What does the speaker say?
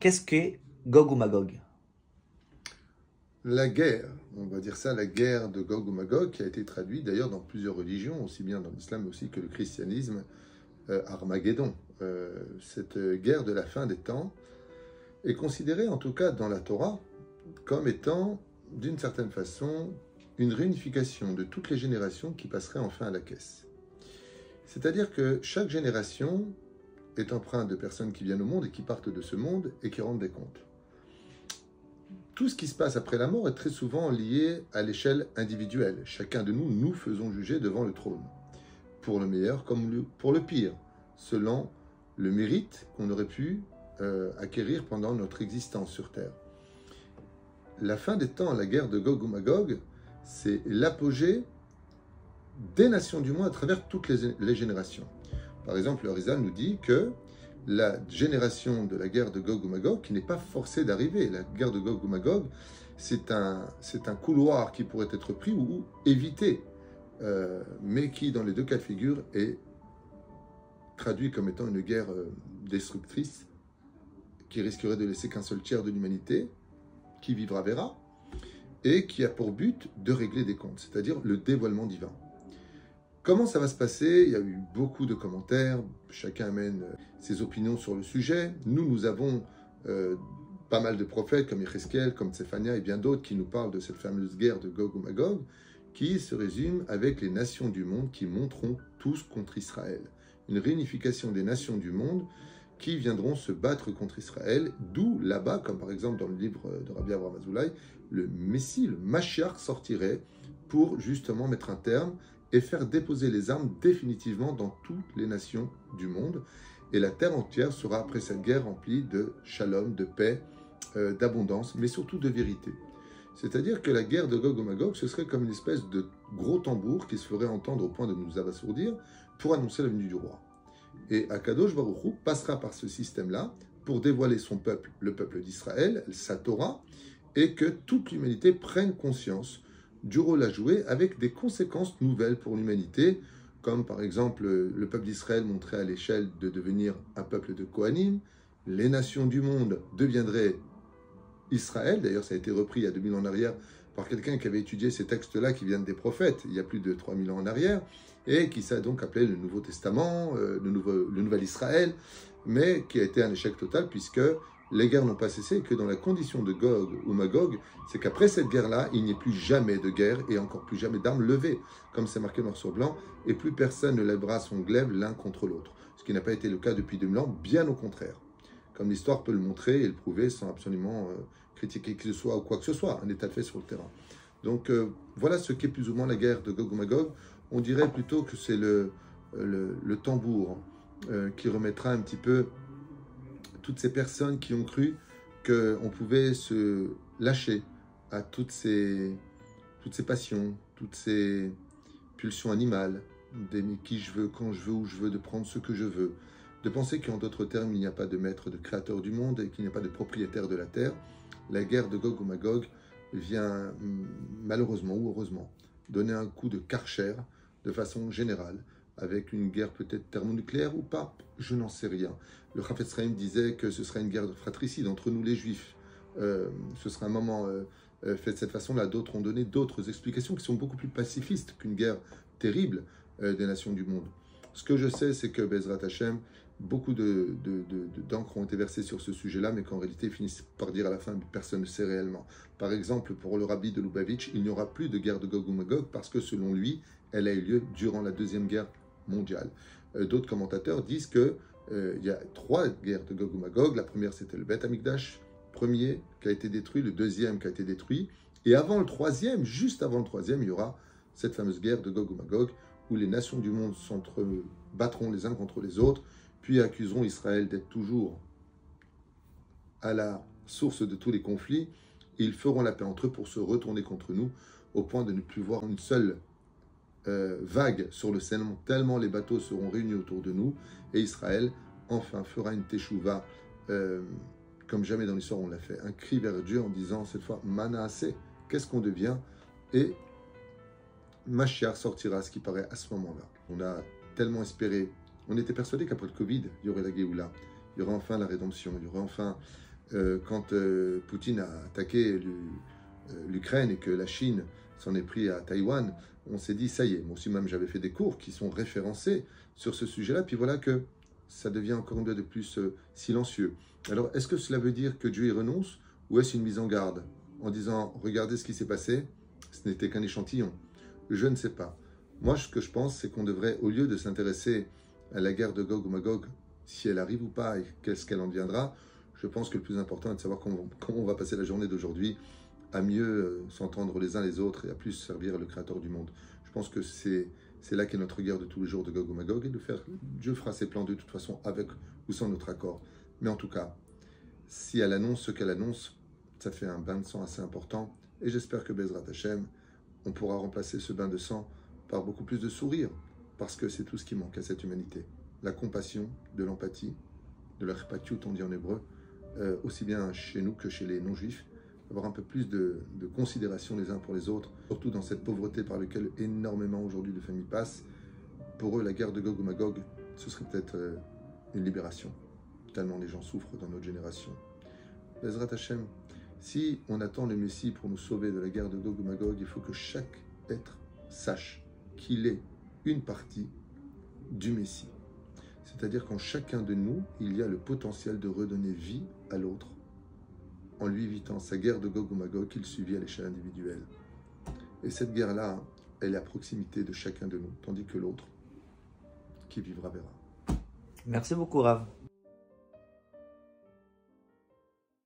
Qu'est-ce que Gog ou Magog? La guerre, on va dire ça, la guerre de Gog ou Magog, qui a été traduite d'ailleurs dans plusieurs religions, aussi bien dans l'islam aussi que le christianisme, euh, Armageddon. Euh, cette guerre de la fin des temps est considérée, en tout cas dans la Torah, comme étant, d'une certaine façon, une réunification de toutes les générations qui passeraient enfin à la caisse. C'est-à-dire que chaque génération est empreinte de personnes qui viennent au monde et qui partent de ce monde et qui rendent des comptes. Tout ce qui se passe après la mort est très souvent lié à l'échelle individuelle. Chacun de nous, nous faisons juger devant le trône, pour le meilleur comme pour le pire, selon le mérite qu'on aurait pu euh, acquérir pendant notre existence sur Terre. La fin des temps, la guerre de Gog ou Magog, c'est l'apogée des nations du monde à travers toutes les, générations. Par exemple, le Rizal nous dit que la génération de la guerre de Gog ou Magog, qui n'est pas forcée d'arriver, la guerre de Gog ou Magog, c'est un, un couloir qui pourrait être pris ou, évité, euh, mais qui, dans les deux cas de figure, est traduit comme étant une guerre euh, destructrice qui risquerait de laisser qu'un seul tiers de l'humanité, qui vivra verra, et qui a pour but de régler des comptes, c'est-à-dire le dévoilement divin. Comment ça va se passer? Il y a eu beaucoup de commentaires, chacun amène euh, ses opinions sur le sujet. Nous, nous avons euh, pas mal de prophètes comme Yecheskel, comme Tsephania et bien d'autres qui nous parlent de cette fameuse guerre de Gog ou Magog, qui se résume avec les nations du monde qui monteront tous contre Israël. Une réunification des nations du monde qui viendront se battre contre Israël, d'où là-bas, comme par exemple dans le livre de Rabbi Azoulay, le Messie, le Mashiach sortirait pour justement mettre un terme et faire déposer les armes définitivement dans toutes les nations du monde. Et la terre entière sera après cette guerre remplie de shalom, de paix, euh, d'abondance, mais surtout de vérité. C'est-à-dire que la guerre de Gog et Magog, ce serait comme une espèce de gros tambour qui se ferait entendre au point de nous abasourdir pour annoncer la venue du roi. Et Akadosh Baruch passera par ce système-là pour dévoiler son peuple, le peuple d'Israël, sa Torah, et que toute l'humanité prenne conscience du rôle à jouer avec des conséquences nouvelles pour l'humanité, comme par exemple le peuple d'Israël montrait à l'échelle de devenir un peuple de Kohanim, les nations du monde deviendraient Israël, d'ailleurs ça a été repris il y a 2000 ans en arrière par quelqu'un qui avait étudié ces textes-là qui viennent des prophètes il y a plus de 3000 ans en arrière, et qui s'est donc appelé le Nouveau Testament, euh, le, nouveau, le Nouvel Israël, mais qui a été un échec total puisque les guerres n'ont pas cessé et que dans la condition de Gog ou Magog, c'est qu'après cette guerre-là, il n'y ait plus jamais de guerre et encore plus jamais d'armes levées, comme c'est marqué noir sur blanc, et plus personne ne lèvera son glaive l'un contre l'autre, ce qui n'a pas été le cas depuis 2000 ans, bien au contraire. Comme l'histoire peut le montrer et le prouver sans absolument euh, critiquer qui que ce soit ou quoi que ce soit, un état de fait sur le terrain. Donc euh, voilà ce qu'est plus ou moins la guerre de Gog ou Magog. On dirait plutôt que c'est le, le, tambour euh, qui remettra un petit peu toutes ces personnes qui ont cru qu'on pouvait se lâcher à toutes ces, toutes ces passions, toutes ces pulsions animales, d'aimer qui je veux, quand je veux, où je veux, de prendre ce que je veux, de penser qu'en d'autres termes, il n'y a pas de maître, de créateur du monde et qu'il n'y a pas de propriétaire de la terre. La guerre de Gog ou Magog vient malheureusement ou heureusement donner un coup de karcher de façon générale avec une guerre peut-être thermonucléaire ou pas, je n'en sais rien. Le Chafetz Chaim disait que ce serait une guerre de fratricide entre nous les Juifs. Euh, ce serait un moment euh, euh, fait de cette façon-là. D'autres ont donné d'autres explications qui sont beaucoup plus pacifistes qu'une guerre terrible des nations du monde. Ce que je sais, c'est que Bezrat Hashem, beaucoup de, d'encre ont été versées sur ce sujet-là, mais qu'en réalité, ils finissent par dire à la fin, personne ne sait réellement. Par exemple, pour le rabbi de Lubavitch, il n'y aura plus de guerre de Gog ou Magog parce que selon lui, elle a eu lieu durant la deuxième guerre mondiale. D'autres commentateurs disent que euh, il y a trois guerres de Gog ou Magog. La première, c'était le Beth Amikdash, premier qui a été détruit, le deuxième qui a été détruit. Et avant le troisième, juste avant le troisième, il y aura cette fameuse guerre de Gog ou Magog, où les nations du monde battront les uns contre les autres, puis accuseront Israël d'être toujours à la source de tous les conflits, et ils feront la paix entre eux pour se retourner contre nous, au point de ne plus voir une seule euh, vague sur le Seine, tellement les bateaux seront réunis autour de nous, et Israël enfin fera une teshuva euh, comme jamais dans l'histoire on l'a fait, un cri vers Dieu en disant cette fois Manasseh, qu'est-ce qu'on devient? Et Mashiach sortira, ce qui paraît à ce moment-là. On a tellement espéré, on était persuadé qu'après le Covid, il y aurait la Géoula, il y aurait enfin la rédemption, il y aurait enfin Euh, quand euh, Poutine a attaqué l'Ukraine et que la Chine s'en est pris à Taïwan, on s'est dit, ça y est, moi aussi même j'avais fait des cours qui sont référencés sur ce sujet-là, puis voilà que ça devient encore une fois de plus silencieux. Alors, est-ce que cela veut dire que Dieu y renonce ou est-ce une mise en garde en disant, regardez ce qui s'est passé, ce n'était qu'un échantillon? Je ne sais pas. Moi, ce que je pense, c'est qu'on devrait, au lieu de s'intéresser à la guerre de Gog ou Magog, si elle arrive ou pas et qu'est-ce qu'elle en viendra, je pense que le plus important est de savoir comment, on va passer la journée d'aujourd'hui à mieux euh, s'entendre les uns les autres et à plus servir le Créateur du monde. Je pense que c'est c'est là qu'est notre guerre de tous les jours de Gog ou Magog et de faire Dieu fera ses plans de toute façon avec ou sans notre accord. Mais en tout cas, si elle annonce ce qu'elle annonce, ça fait un bain de sang assez important et j'espère que Bezrat Hashem, on pourra remplacer ce bain de sang par beaucoup plus de sourire, parce que c'est tout ce qui manque à cette humanité. La compassion, de l'empathie, de la on dit en hébreu, euh, aussi bien chez nous que chez les non-juifs, avoir un peu plus de, considération les uns pour les autres, surtout dans cette pauvreté par laquelle énormément aujourd'hui de familles passent. Pour eux, la guerre de Gog ou Magog, ce serait peut-être euh, une libération, tellement les gens souffrent dans notre génération. Bezrat Hashem, si on attend le Messie pour nous sauver de la guerre de Gog ou Magog, il faut que chaque être sache qu'il est une partie du Messie. C'est-à-dire qu'en chacun de nous, il y a le potentiel de redonner vie à l'autre en lui évitant sa guerre de Gog ou Magog qu'il subit à l'échelle individuelle. Et cette guerre-là, elle est à proximité de chacun de nous, tandis que l'autre, qui vivra verra. Merci beaucoup, Rav.